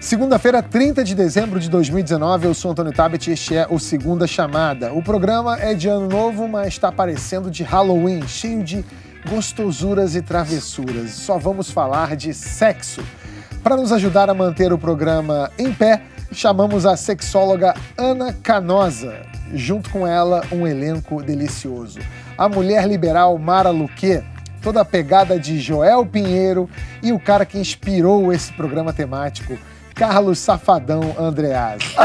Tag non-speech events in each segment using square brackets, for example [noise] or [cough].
Segunda-feira, 30 de dezembro de 2019, eu sou Antônio Tabet e este é o Segunda Chamada. O programa é de ano novo, mas está parecendo de Halloween, cheio de gostosuras e travessuras. Só vamos falar de sexo. Para nos ajudar a manter o programa em pé, chamamos a sexóloga Ana Canosa. Junto com ela, um elenco delicioso. A mulher liberal Mara Luque, toda a pegada de Joel Pinheiro e o cara que inspirou esse programa temático, Carlos Safadão Andreas. [laughs]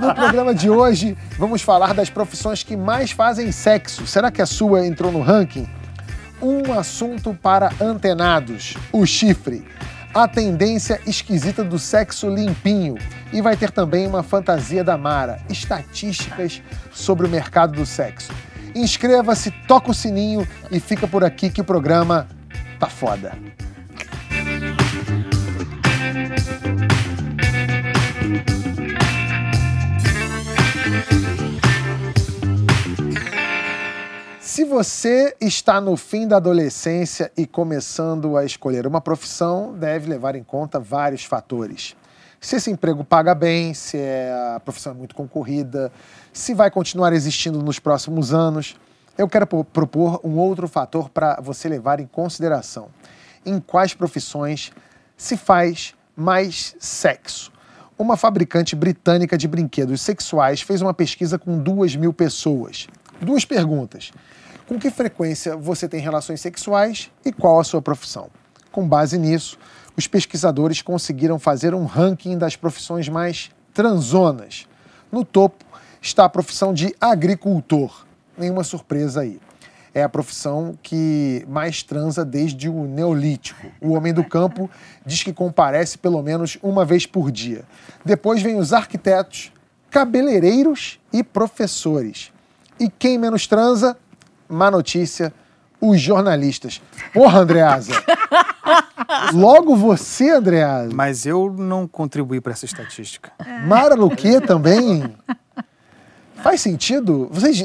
No programa de hoje, vamos falar das profissões que mais fazem sexo. Será que a sua entrou no ranking? Um assunto para antenados: o chifre. A tendência esquisita do sexo limpinho. E vai ter também uma fantasia da Mara: estatísticas sobre o mercado do sexo. Inscreva-se, toca o sininho e fica por aqui que o programa tá foda. Se você está no fim da adolescência e começando a escolher uma profissão, deve levar em conta vários fatores. Se esse emprego paga bem, se é a profissão é muito concorrida, se vai continuar existindo nos próximos anos. Eu quero propor um outro fator para você levar em consideração. Em quais profissões se faz mais sexo? Uma fabricante britânica de brinquedos sexuais fez uma pesquisa com duas mil pessoas. Duas perguntas. Com que frequência você tem relações sexuais e qual a sua profissão? Com base nisso, os pesquisadores conseguiram fazer um ranking das profissões mais transonas. No topo está a profissão de agricultor. Nenhuma surpresa aí. É a profissão que mais transa desde o Neolítico. O homem do campo diz que comparece pelo menos uma vez por dia. Depois vem os arquitetos, cabeleireiros e professores. E quem menos transa? Má notícia, os jornalistas. Porra, Andreasa! [laughs] Logo você, Andreasa. Mas eu não contribuí para essa estatística. Mara Luque também? Faz sentido? Vocês.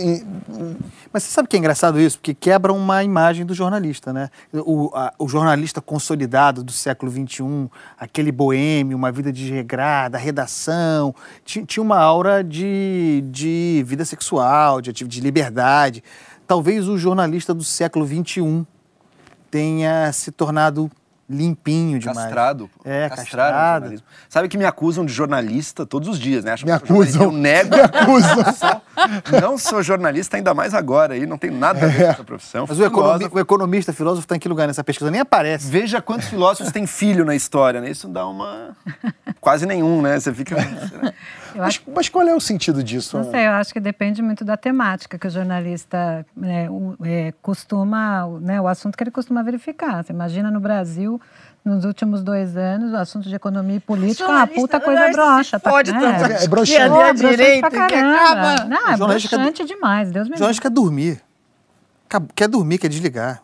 Mas você sabe que é engraçado isso? Porque quebra uma imagem do jornalista, né? O, a, o jornalista consolidado do século XXI, aquele boêmio, uma vida desregrada, redação, tinha, tinha uma aura de, de vida sexual, de, de liberdade talvez o jornalista do século XXI tenha se tornado limpinho demais. Castrado. É, castrado. Sabe que me acusam de jornalista todos os dias, né? Me acusam. Eu nego. [laughs] Me acusam. não sou jornalista, ainda mais agora. Aí não tem nada a ver com essa profissão. Mas o, economi o economista, filósofo, está em que lugar nessa pesquisa? Nem aparece. Veja quantos filósofos têm filho na história, né? Isso dá uma... Quase nenhum, né? Você fica... [laughs] Mas, mas, qual é o sentido disso? Não sei, eu acho que depende muito da temática que o jornalista né, o, é, costuma, né, o assunto que ele costuma verificar. Você imagina no Brasil, nos últimos dois anos, o assunto de economia e política é uma puta coisa broxa. Pode né? tanto. É, é broxante. É, acaba... Não, é broxante demais, Deus me livre. O jornalista quer dormir quer dormir, quer desligar.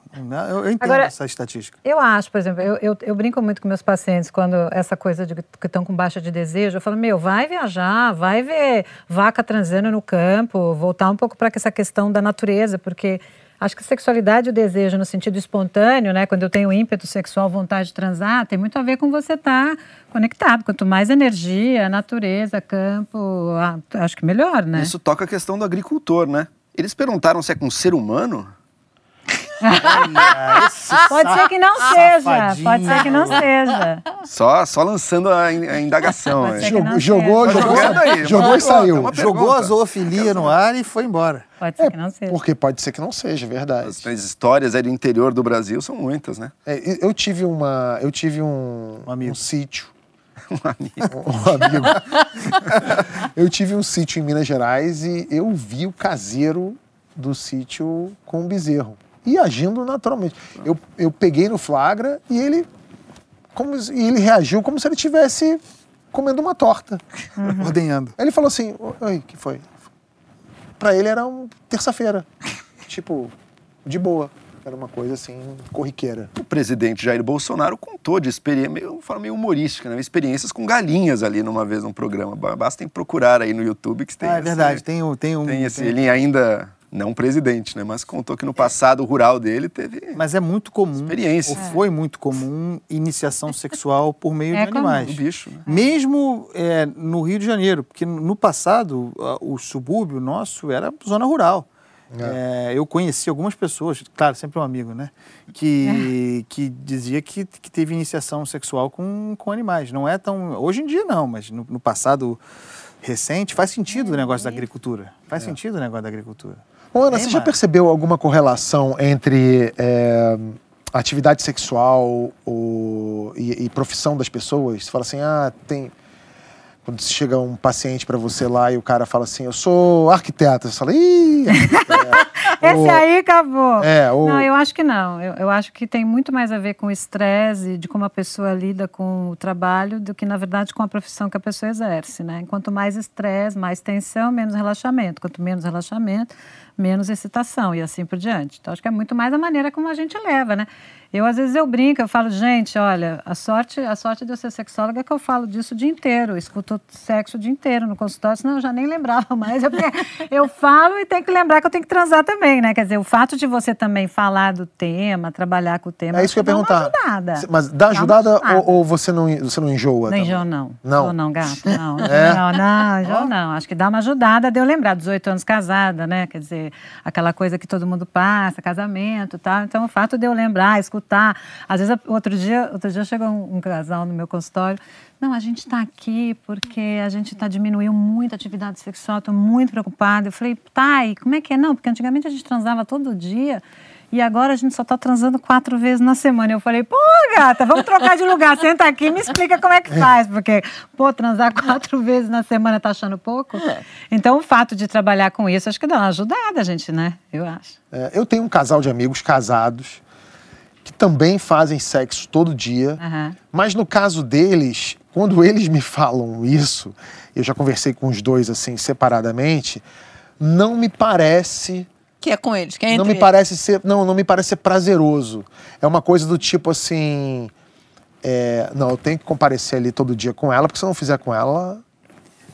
Eu, eu entendo Agora, essa estatística. Eu acho, por exemplo, eu, eu, eu, brinco muito com meus pacientes quando essa coisa de que estão com baixa de desejo. Eu falo, meu, vai viajar, vai ver vaca transando no campo, voltar um pouco para essa questão da natureza, porque acho que a sexualidade e o desejo no sentido espontâneo, né, quando eu tenho ímpeto sexual, vontade de transar, tem muito a ver com você estar tá conectado. Quanto mais energia, natureza, campo, acho que melhor, né? Isso toca a questão do agricultor, né? Eles perguntaram se é com ser humano. Olha, pode ser que não seja, pode ser que não seja. Só, só lançando a, a indagação. Jogou, jogou, jogou, aí, jogou e saiu. Jogou a zoofilia no ar e foi embora. Pode ser é, que não seja. Porque pode ser que não seja, verdade. As, as histórias aí do interior do Brasil são muitas, né? É, eu tive uma, eu tive um, um, um sítio um amigo. Um amigo. eu tive um sítio em Minas Gerais e eu vi o caseiro do sítio com o bezerro. E agindo naturalmente. Eu, eu peguei no flagra e ele, como, e ele reagiu como se ele tivesse comendo uma torta. Uhum. Ordenhando. Ele falou assim: Oi, que foi? Para ele era um terça-feira. tipo, de boa. Era uma coisa assim, corriqueira. O presidente Jair Bolsonaro contou de experiência, meio, forma meio humorística, né? experiências com galinhas ali numa vez num programa. Basta procurar aí no YouTube que tem. Ah, é verdade, tem, um, tem um. Tem esse, tem... ele ainda Não presidente, né? Mas contou que no passado rural dele teve Mas é muito comum, experiência. ou foi muito comum, iniciação sexual por meio É de comum. animais. do bicho. Né? Mesmo é, no Rio de Janeiro, porque no passado o subúrbio nosso era zona rural. É, eu conheci algumas pessoas, claro, sempre um amigo, né? Que, que dizia que, que teve iniciação sexual com, com animais. Não é tão. Hoje em dia não, mas no, no passado recente faz sentido o negócio da agricultura. Faz sentido o negócio da agricultura. Ô, Ana, você já percebeu alguma correlação entre é, atividade sexual o- e, e profissão das pessoas? Você fala assim, ah, tem. Quando chega um paciente pra você lá e o cara fala assim, eu sou arquiteto, você fala, ih, arquiteto." [laughs] Esse Ou- aí acabou. É, ou- Não, eu acho que não. Eu, eu acho que tem muito mais a ver com o estresse, de como a pessoa lida com o trabalho, do que, na verdade, com a profissão que a pessoa exerce, né? Quanto mais estresse, mais tensão, menos relaxamento. Quanto menos relaxamento, menos excitação e assim por diante. Então, acho que é muito mais a maneira como a gente leva, né? Eu, às vezes, eu brinco, eu falo, gente, olha, a sorte, a sorte de eu ser sexóloga é que eu falo disso o dia inteiro, eu escuto sexo o dia inteiro no consultório, senão eu já nem lembrava mais. Eu, eu falo e tenho que lembrar que eu tenho que transar também, né? Quer dizer, o fato de você também falar do tema, trabalhar com o tema, É isso que eu ia dá perguntar. ajudada. Mas dá Dá uma ajudada ajudada. ou, ou você, não, você não enjoa? Não enjoo, não. Não? Não, gato. [laughs] Não, É? não, não, enjoo, não. Acho que dá uma ajudada de eu lembrar, 18 anos casada, né? Quer dizer, aquela coisa que todo mundo passa, casamento tal. Então, o fato de eu lembrar, escutar. Às vezes, outro dia, outro dia chegou um, um casal no meu consultório. Não, a gente está aqui porque a gente está diminuindo muito a atividade sexual, estou muito preocupada. Eu falei, tá, e como é que é? Não, porque antigamente a gente transava todo dia. E agora a gente só tá transando quatro vezes na semana. Eu falei, pô, gata, vamos trocar de lugar. Senta aqui e me explica como é que faz. Porque, pô, transar [laughs] quatro vezes na semana tá achando pouco? Então, o fato de trabalhar com isso, acho que dá uma ajudada, gente, né? Eu acho. É, eu tenho um casal de amigos casados que também fazem sexo todo dia. Aham. Mas no caso deles, quando eles me falam isso, eu já conversei com os dois assim separadamente, não me parece, Que é com eles, que é entre não me eles. parece ser, não, não me parece ser prazeroso. É uma coisa do tipo assim, é, não, eu tenho que comparecer ali todo dia com ela, porque se eu não fizer com ela,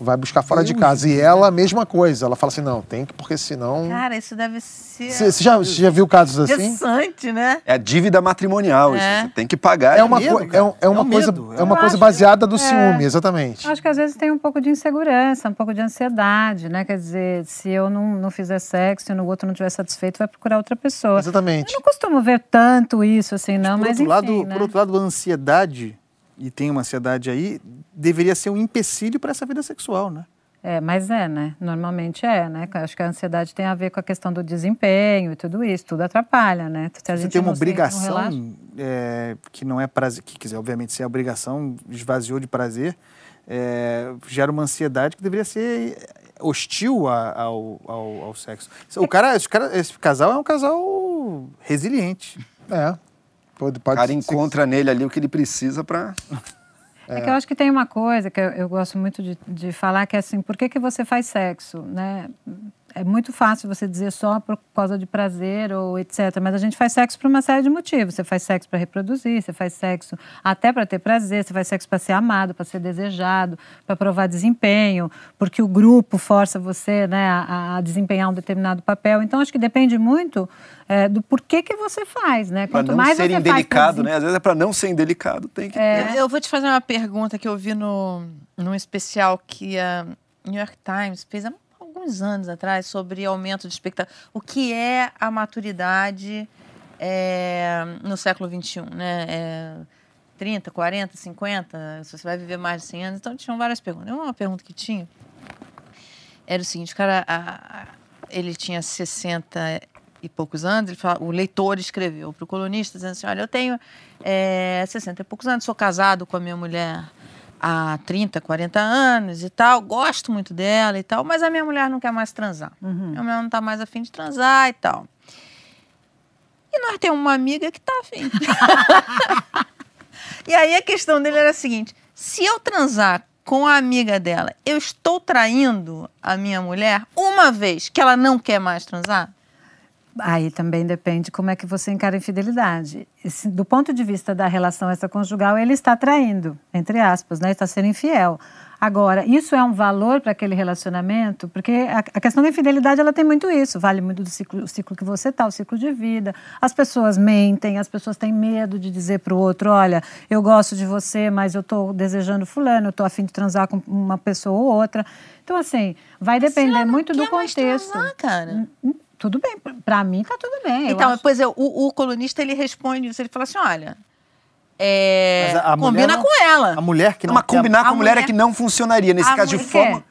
vai buscar fora de casa. E ela, a mesma coisa. Ela fala assim, não, tem que, porque senão. Cara, isso deve ser Você já, já viu casos assim? interessante, né? É a dívida matrimonial, isso. É. Você tem que pagar. É uma, medo, co- é, um- é uma É um coisa, medo. é uma Eu coisa acho- baseada do é. ciúme, exatamente. Acho que às vezes tem um pouco de insegurança, um pouco de ansiedade, né? Quer dizer, se eu não, não fizer sexo e no outro não estiver satisfeito, vai procurar outra pessoa. Exatamente. Eu não costumo ver tanto isso, assim, não, por, mas outro enfim, lado, né? por outro lado, a ansiedade, e tem uma ansiedade aí, deveria ser um empecilho para essa vida sexual, né? É, mas é, né? Normalmente é, né? Acho que a ansiedade tem a ver com a questão do desempenho e tudo isso, tudo atrapalha, né? Se a Você gente tem uma obrigação é, que não é prazer, que quiser, obviamente, se a obrigação esvaziou de prazer, é, gera uma ansiedade que deveria ser hostil a- ao, ao, ao sexo. O cara, esse, cara, esse casal é um casal resiliente. É. Pode, O pode cara ser- encontra nele ali o que ele precisa pra. É. que eu acho que tem uma coisa que eu, eu gosto muito de, de falar, que é assim, por que, que você faz sexo, né? É muito fácil você dizer só por causa de prazer ou etc. Mas a gente faz sexo por uma série de motivos. Você faz sexo para reproduzir, você faz sexo até para ter prazer, você faz sexo para ser amado, para ser desejado, para provar desempenho, porque o grupo força você né, a, a desempenhar um determinado papel. Então, acho que depende muito é, do porquê que você faz, né? Pra Quanto não mais ser você faz pra indelicado, né? Às vezes é pra não ser indelicado, tem que É. ter. Eu vou te fazer uma pergunta que eu vi no, num especial que a New York Times fez há alguns anos atrás sobre aumento de expectativa. O que é a maturidade é, no século XXI, né? É, 30, 40, 50, se você vai viver mais de 100 anos. Então, tinham várias perguntas. Uma pergunta que tinha era o seguinte, o cara, a- a- ele tinha 60 e poucos anos, fala, o leitor escreveu para o colunista dizendo assim, olha, eu tenho é, 60 e poucos anos, sou casado com a minha mulher há 30, 40 anos e tal, gosto muito dela e tal, mas a minha mulher não quer mais transar. Minha mulher não está mais afim de transar e tal. E nós temos uma amiga que está afim. [laughs] e aí a questão dele era a seguinte: se eu transar com a amiga dela, eu estou traindo a minha mulher uma vez que ela não quer mais transar? Aí também depende como é que você encara a infidelidade. Esse- do ponto de vista da relação extraconjugal, ele está traindo, entre aspas, né? está sendo infiel. Agora, isso é um valor para aquele relacionamento? Porque a, a, questão da infidelidade, ela tem muito isso. Vale muito do ciclo, o ciclo que você está, o ciclo de vida. As pessoas mentem, as pessoas têm medo de dizer para o outro, olha, eu gosto de você, mas eu estou desejando fulano, eu estou afim de transar com uma pessoa ou outra. Então, assim, vai depender muito do contexto. Transar, cara. Tudo bem, para mim tá tudo bem. Então, pois é, o, o colunista ele responde isso, ele fala assim, olha, é, a, a combina não, com ela. A mulher que não. Mas combinar com a mulher, mulher é que não funcionaria. Nesse caso de forma.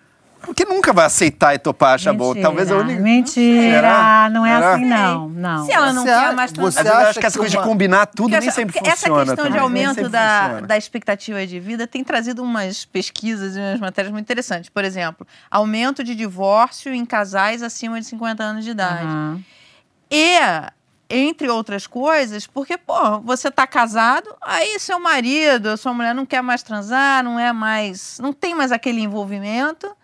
Porque nunca vai aceitar e topar, acha bom. Talvez a única. Mentira, não é Será? assim, não. não. Se ela não você quer mais transar. Você acha que essa coisa uma... de combinar tudo porque nem sempre funciona. Essa questão de aumento da, da expectativa de vida tem trazido umas pesquisas e umas matérias muito interessantes. Por exemplo, aumento de divórcio em casais acima de 50 anos de idade. Uhum. E entre outras coisas, porque, pô, você tá casado, aí seu marido, sua mulher não quer mais transar, não é mais. não tem mais aquele envolvimento.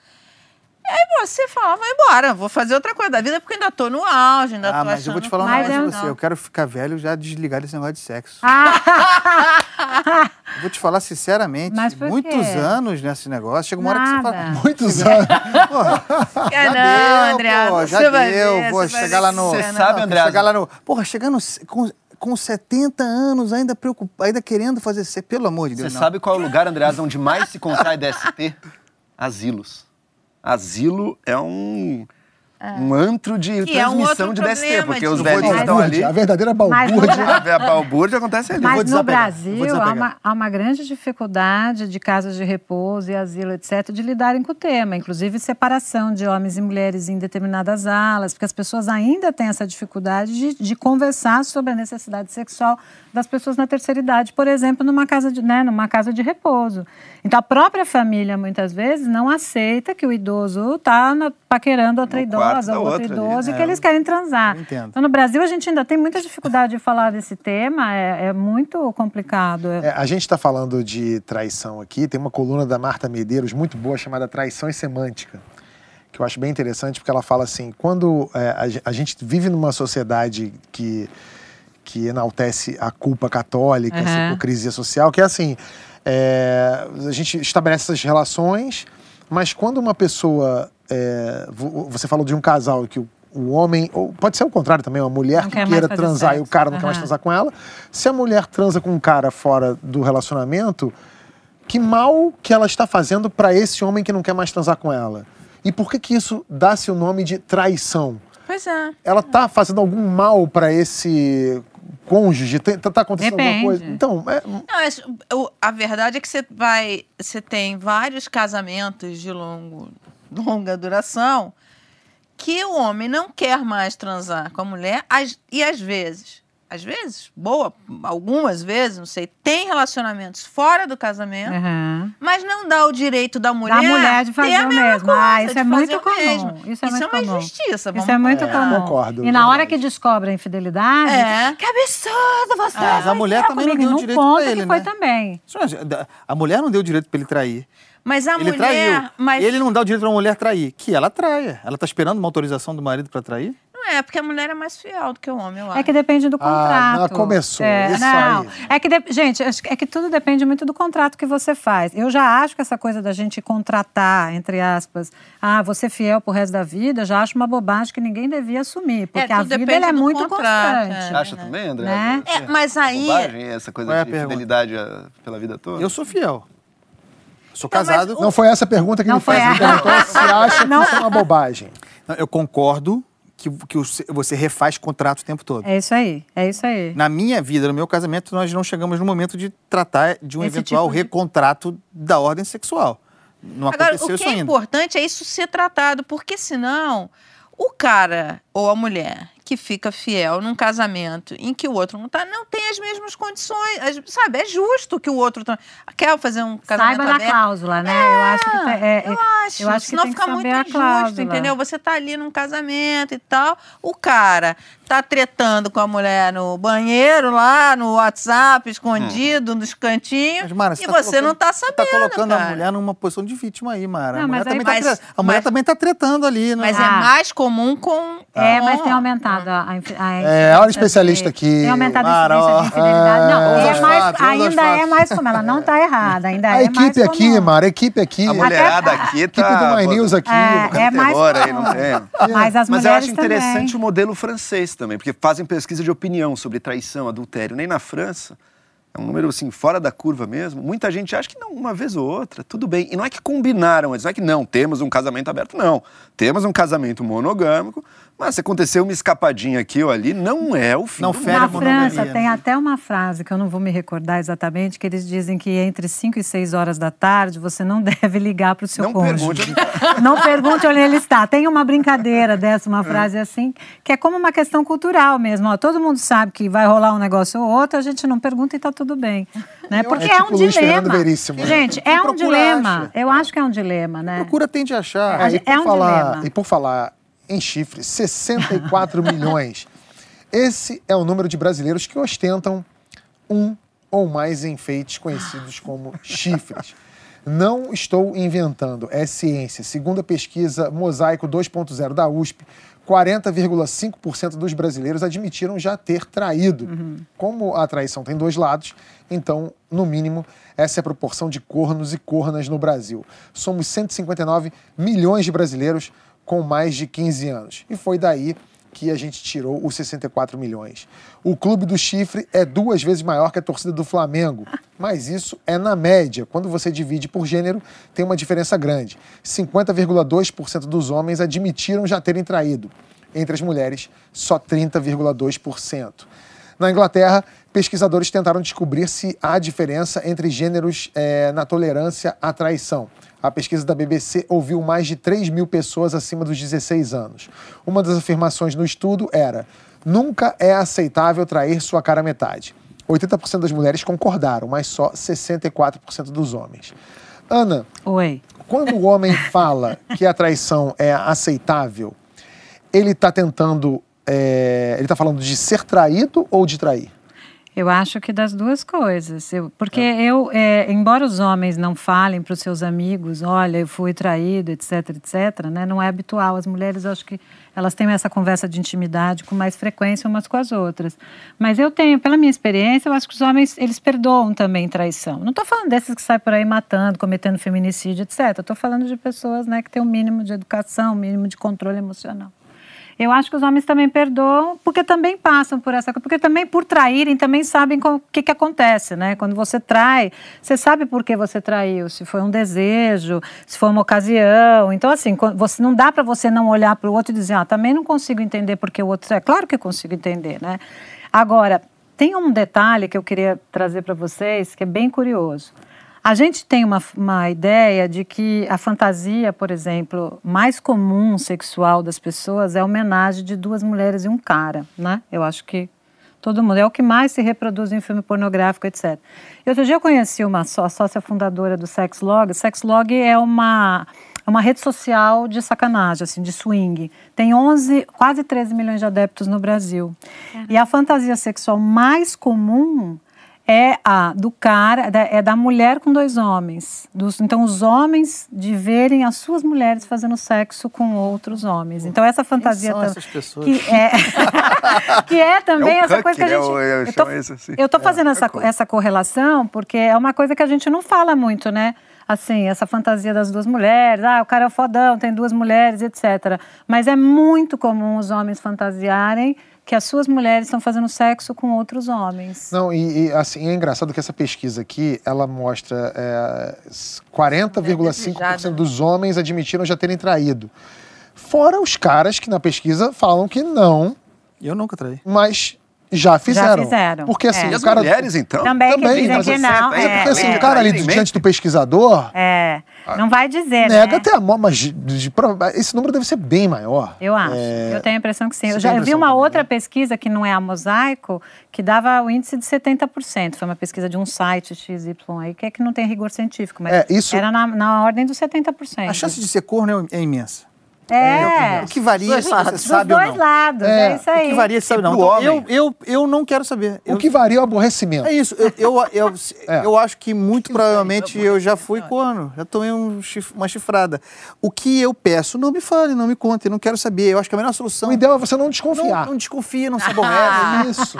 Aí você fala, vai embora, vou fazer outra coisa da vida porque ainda tô no auge, ainda ah, tô mas achando... eu vou te falar uma coisa pra você, eu quero ficar velho já desligar desse negócio de sexo. Ah. [laughs] vou te falar sinceramente, muitos anos nesse negócio, chega uma Nada. hora que você fala... Muitos [laughs] anos? Porra, já não, deu, André, pô, já deu, ver, vou chegar lá no... Você sabe, André? Chegar lá no... Porra, chegando com com 70 anos, ainda preocupado, ainda querendo fazer ser, pelo amor de Deus. Você sabe qual é o lugar, Andreas, onde mais se contrai DST? Asilos asilo é um. É. Um antro de que transmissão é um de DST, porque os velhinhos estão ali. A verdadeira balbúrdia. [laughs] a balbúrdia acontece ali. Mas no Brasil há uma, há uma grande dificuldade de casas de repouso e asilo, etc., de lidarem com o tema. Inclusive separação de homens e mulheres em determinadas alas, porque as pessoas ainda têm essa dificuldade de, de conversar sobre a necessidade sexual das pessoas na terceira idade, por exemplo, numa casa de, né, numa casa de repouso. Então, a própria família, muitas vezes, não aceita que o idoso está paquerando outra no idosa ou outro idoso e que eles querem transar. Então, no Brasil, a gente ainda tem muita dificuldade de falar desse tema, é, é muito complicado. É, a gente está falando de traição aqui, tem uma coluna da Marta Medeiros muito boa chamada Traição e Semântica que eu acho bem interessante, porque ela fala assim: quando é, a, a, gente vive numa sociedade que que enaltece a culpa católica, uhum. essa hipocrisia social, que é assim, é, a gente estabelece essas relações, mas quando uma pessoa, é, você falou de um casal que o, o homem, ou pode ser o contrário também, uma mulher não que queira transar sexo. e o cara não uhum. quer mais transar com ela, se a mulher transa com um cara fora do relacionamento, que mal que ela está fazendo para esse homem que não quer mais transar com ela? E por que que isso dá-se o nome de traição? Pois é. Ela está fazendo algum mal para esse cônjuge? Está tá acontecendo Depende. alguma coisa? Então, é... Não, a verdade é que você vai, você tem vários casamentos de longo, longa duração que o homem não quer mais transar com a mulher e às vezes às vezes, boa, algumas vezes, não sei, tem relacionamentos fora do casamento, uhum. mas não dá o direito da mulher, da mulher de fazer o mesmo. Coisa, ah, isso é muito comum. Mesmo. Isso é, isso muito é uma comum. injustiça. Isso é muito é, comum. Concordo. E na hora que descobre a infidelidade, é. que absurdo você. Ah, mas a mulher também não deu não direito pra ele, que foi né? também. A mulher não deu direito para ele trair. Mas a ele mulher. Traiu. Mas... Ele não dá o direito para uma mulher trair. Que ela traia. Ela está esperando uma autorização do marido para trair? É, porque a mulher é mais fiel do que o homem, eu acho. É que depende do contrato. Ah, começou. É, isso não, aí. É que, de, gente, é que tudo depende muito do contrato que você faz. Eu já acho que essa coisa da gente contratar, entre aspas, ah, você fiel pro resto da vida, já acho uma bobagem que ninguém devia assumir. Porque é, a vida é muito contrato, constante. É, acha né? também, André? Né? É, mas aí. Bobagem, essa coisa é de fidelidade pela vida toda? Eu sou fiel. Sou então, casado. Não foi essa a pergunta que não ele fez. Ele perguntou se [laughs] acha não. que isso é uma bobagem. Não, eu concordo que, que você refaz contrato o tempo todo. É isso aí, é isso aí. Na minha vida, no meu casamento, nós não chegamos no momento de tratar de um Esse eventual tipo de... recontrato da ordem sexual. Não Agora, aconteceu o que é importante é isso ser tratado, porque senão o cara ou a mulher que fica fiel num casamento em que o outro não tá, não tem as mesmas condições, as, sabe? É justo que o outro tá, quer fazer um casamento Saiba aberto. da cláusula, né? É, eu acho que é, é, eu acho, eu acho senão fica muito injusto, entendeu? Você tá ali num casamento e tal, o cara tá tretando com a mulher no banheiro lá, no WhatsApp, escondido, hum. nos cantinhos, mas, Mara, e tá você não tá sabendo, Você tá colocando cara. a mulher numa posição de vítima aí, Mara. Não, a mulher, aí, também, tá mas, tá, a mulher mas, também tá tretando ali. Né? Mas é ah. é mais comum com... É, mas tem aumentado aumentado a, a, a É, olha o especialista aqui. Tem aumentado a incidência de infidelidade. Não, é mais, fatos, ainda é mais como ela não está errada, ainda a é equipe mais aqui, comum. Mara, a equipe aqui. A mulherada aqui tá... A equipe do My News aqui. É, é mais aí, não tem. Mas as Mas eu acho interessante também. o modelo francês também, porque fazem pesquisa de opinião sobre traição, adultério. Nem na França, é um número assim, fora da curva mesmo. Muita gente acha que não, uma vez ou outra, tudo bem. E não é que combinaram, não é que não, temos um casamento aberto, não. Temos um casamento monogâmico, mas se aconteceu uma escapadinha aqui ou ali, não é o fim Não do fere. Na França né? tem até uma frase que eu não vou me recordar exatamente, que eles dizem que entre 5 e 6 horas da tarde você não [laughs] deve ligar para o seu Não cônjuge. pergunte. Não pergunte onde ele está. Tem uma brincadeira dessa, uma frase assim, que é como uma questão cultural mesmo. Ó, todo mundo sabe que vai rolar um negócio ou outro, a gente não pergunta e está tudo bem. [laughs] Né? Porque É é, tipo um Luiz dilema. Veríssimo? Gente, é um dilema. acha. Eu acho que é um dilema, né? Procura tende a achar. A e, por é um falar, dilema. e por falar em chifres, 64 [laughs] milhões. Esse é o número de brasileiros que ostentam um ou mais enfeites conhecidos como chifres. Não estou inventando, é ciência. Segundo a pesquisa Mosaico 2.0 da USP, 40,5% dos brasileiros admitiram já ter traído. Como a traição tem dois lados, então, no mínimo, essa é a proporção de cornos e cornas no Brasil. Somos 159 milhões de brasileiros com mais de 15 anos. E foi daí que a gente tirou os 64 milhões. O clube do chifre é duas vezes maior que a torcida do Flamengo, mas isso é na média. Quando você divide por gênero, tem uma diferença grande. 50,2% dos homens admitiram já terem traído. Entre as mulheres, só 30,2%. Na Inglaterra, pesquisadores tentaram descobrir se há diferença entre gêneros eh, na tolerância à traição. A pesquisa da BBC ouviu mais de 3 mil pessoas acima dos 16 anos. Uma das afirmações no estudo era: nunca é aceitável trair sua cara metade. 80% das mulheres concordaram, mas só 64% dos homens. Ana, Oi. quando o homem [laughs] fala que a traição é aceitável, ele está tentando. é, ele está falando de ser traído ou de trair? Eu acho que das duas coisas. Eu- porque eu, é, embora os homens não falem para os seus amigos, olha, eu fui traído, etc, etc, né? Não é habitual. As mulheres, acho que elas têm essa conversa de intimidade com mais frequência umas com as outras. Mas eu tenho, pela minha experiência, eu acho que os homens, eles perdoam também traição. Não estou falando desses que saem por aí matando, cometendo feminicídio, etc. Estou falando de pessoas, né, que têm um mínimo de educação, um mínimo de controle emocional. Eu acho que os homens também perdoam, porque também passam por essa coisa, porque também por traírem, também sabem o que, que acontece, né? Quando você trai, você sabe por que você traiu, se foi um desejo, se foi uma ocasião. Então, assim, você, não dá para você não olhar para o outro e dizer, ah, também não consigo entender porque o outro é. Claro que eu consigo entender, né? Agora, tem um detalhe que eu queria trazer para vocês que é bem curioso. A gente tem uma, uma ideia de que a fantasia, por exemplo, mais comum sexual das pessoas é a homenagem de duas mulheres e um cara, né? Eu acho que todo mundo. É o que mais se reproduz em filme pornográfico, etc. E outro dia eu conheci uma só, sócia fundadora do Sexlog. Sexlog é uma, é uma rede social de sacanagem, assim, de swing. Tem 11, quase 13 milhões de adeptos no Brasil. E a fantasia sexual mais comum é a do cara, da- é da mulher com dois homens. Dos- então, os homens de verem as suas mulheres fazendo sexo com outros homens. Então, essa fantasia são tam- essas pessoas? que é [laughs] que é também É essa cuck, coisa que a né? gente Eu- eu eu isso assim. fazendo É, essa, é essa correlação porque é uma coisa que a gente não fala muito, né? Assim, essa fantasia das duas mulheres, ah, o cara é o fodão, tem duas mulheres, etc. Mas é muito comum os homens fantasiarem que as suas mulheres estão fazendo sexo com outros homens. Não, e, e, assim, é engraçado que essa pesquisa aqui, ela mostra é, s- 40,5% dos homens admitiram já terem traído. Fora os caras que na pesquisa falam que não, Eu nunca traí. mas já fizeram. fizeram, Porque assim, é. E as cara... mulheres, então? Também, que também, dizem mas que não. é, Porque assim, é, o cara ali diante do pesquisador é, não vai dizer, nega né? até a mó, mas de- de- esse número deve ser bem maior. Eu acho. É, Eu tenho a impressão que sim. Você Eu já vi uma também, outra né? pesquisa que não é a Mosaico, que dava o índice de 70%. Foi uma pesquisa de um site XY aí, que é que não tem rigor científico, mas É, isso- era na, na ordem dos 70%. A chance de ser corno é- é imensa. É. O que varia, lados. você Dos sabe ou dois não. lados, É, é, isso aí. O que varia, você sabe não. Então, homem? eu, eu, eu não quero saber. O Eu- que varia é o aborrecimento. É isso. Eu, eu, eu, [laughs] É. eu acho que muito provavelmente eu já fui corno. Já tomei um chif- uma chifrada. O que eu peço, não me fale, não me conte. Eu não quero saber. Eu acho que a melhor solução O ideal é você não não, desconfiar. não desconfia, não se [laughs] aborrece. É isso.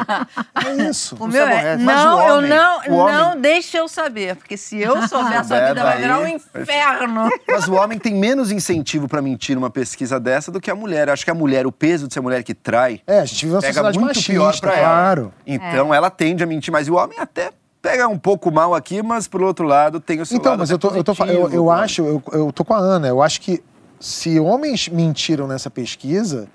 É isso. O meu é, não, o eu homem- não, o homem- não deixe eu saber, porque se eu souber, a sua vida vai virar um inferno. Mas o homem tem menos incentivo pra mentir numa pesquisa dessa do que a mulher. Eu acho que a mulher, o peso de ser mulher que trai, É, a gente vive uma pega sociedade muito machista, pior pra claro. ela. Então ela tende a mentir mais. E o homem até pega um pouco mal aqui, mas por outro lado tem o seu Então, lado mas eu, tô, até eu, tô, eu, positivo, eu acho, eu, eu tô com a Ana, eu acho que se homens mentiram nessa pesquisa,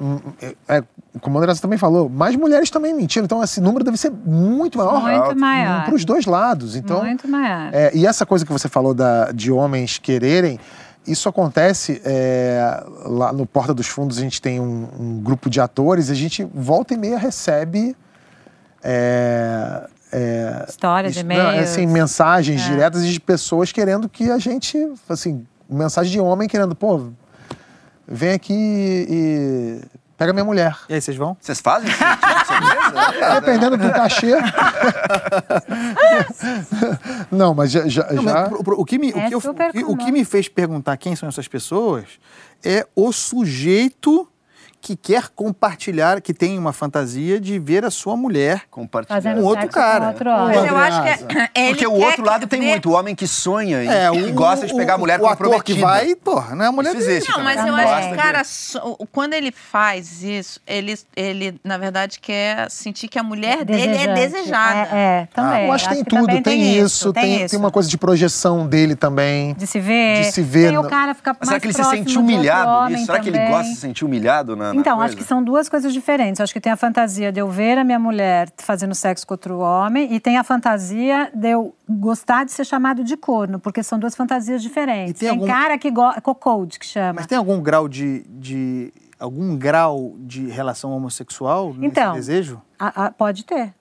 hum, é, é, como a Andressa também falou, mais mulheres também mentiram. Então, esse número deve ser muito maior Muito maior. para os dois lados. Então, Muito maior. é, e essa coisa que você falou da, de homens quererem, isso acontece é, lá no Porta dos Fundos. A gente tem um, um grupo de atores a gente volta e meia recebe. é, é, História de isso- não, e-mails. assim, mensagens É. diretas de pessoas querendo que a gente, assim, mensagem de homem querendo, pô, vem aqui e pega minha mulher. E aí, vocês vão? Vocês fazem isso? Tipo, [laughs] Dependendo do cachê. [laughs] não, mas já. já- Não, já- mas o, que me, o, É que eu- o que- o comum. que me fez perguntar quem são essas pessoas é o sujeito que quer compartilhar, que tem uma fantasia de ver a sua mulher. Compartilhar. Um outro cara. com outro homem. Mas eu acho que é, ele Porque o outro lado tem ver- muito, o homem que sonha e, É, e gosta de pegar a mulher o ator que comprometida. vai, porra, não é a mulher Isso dele. existe Não, mas também. eu Também. acho que, Gosta cara, so- quando ele faz isso, ele, ele, na verdade, quer sentir que a mulher dele é Desejante. desejada. É, é, também. eu acho que tem tudo, também tem, isso, tem, tem uma coisa de projeção dele também. De se ver. de se ver Tem o cara ficar Mas mais será que ele se sente humilhado? Será que ele gosta de se sentir humilhado na, Então, coisa? acho que são duas coisas diferentes. Acho que tem a fantasia de eu ver a minha mulher fazendo sexo com outro homem e tem a fantasia de eu gostar de ser chamado de corno, porque são duas fantasias diferentes. E tem tem algum- cara que gosta, cocode que chama. Mas tem algum grau de, de algum grau de relação homossexual nesse Então, desejo? A- a- pode ter.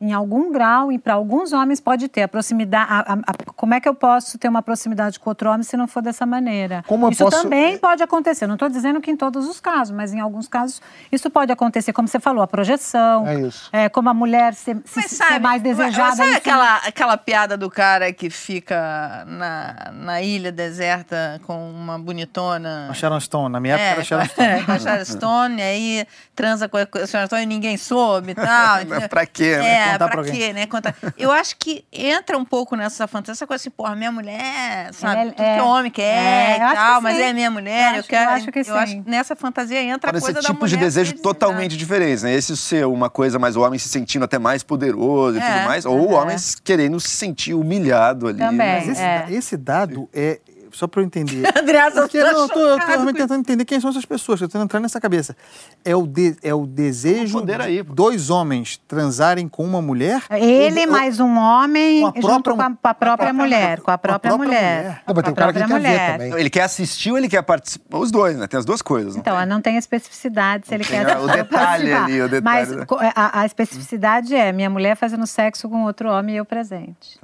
Em algum grau, e para alguns homens pode ter. A proximidade. a- a- a- como é que eu posso ter uma proximidade com outro homem se não for dessa maneira? Isso posso- também pode acontecer. Não estou dizendo que em todos os casos, mas em alguns casos isso pode acontecer. Como você falou, a projeção. É isso. É, como a mulher ser, se- Mas ser sabe, mais desejada. Sabe enfim. aquela, aquela piada do cara que fica na, na ilha deserta com uma bonitona? A Sharon Stone, na minha época era Sharon Stone. é, [laughs] com a Sharon Stone, e aí transa com a Sharon Stone e ninguém soube e tal. [laughs] entendeu? pra quê, né? É, Contar pra, pra alguém. quê, né? Contar. Eu acho que entra um pouco nessa fantasia, essa coisa assim, porra, minha mulher, sabe? É, Tudo é. que o homem quer É, e eu tal, que mas sim. é minha mulher, Eu eu, acho- quero. eu acho que eu sim. acho que nessa fantasia entra a Podem ser coisa da tipos de mulher desejo desejada. totalmente diferentes, né? Esse ser uma coisa mais o homem se sentindo até mais poderoso e É, tudo mais, ou o é. homem querendo se sentir humilhado ali. Também. né? Mas esse, É. esse dado é. Só para eu entender. [laughs] Andreasa, Porque eu tô não, eu tô, eu tô realmente com tentando entender quem são essas pessoas, eu tô tentando entrar nessa cabeça. É o, de- é o desejo aí, de pô. dois homens transarem com uma mulher? Ele Ou- mais um homem Com a junto própria- com a, com a própria mulher. Com a própria mulher. Não, mas tem Com um a cara que própria quer ver mulher. também. Ele quer assistir ou ele quer participar? Os dois, né? Tem as duas coisas. não Então, tem? não tem especificidade se ele Tem quer [laughs] o detalhe ali, o detalhe, Mas né? co- a, a especificidade é minha mulher fazendo sexo com outro homem e eu presente.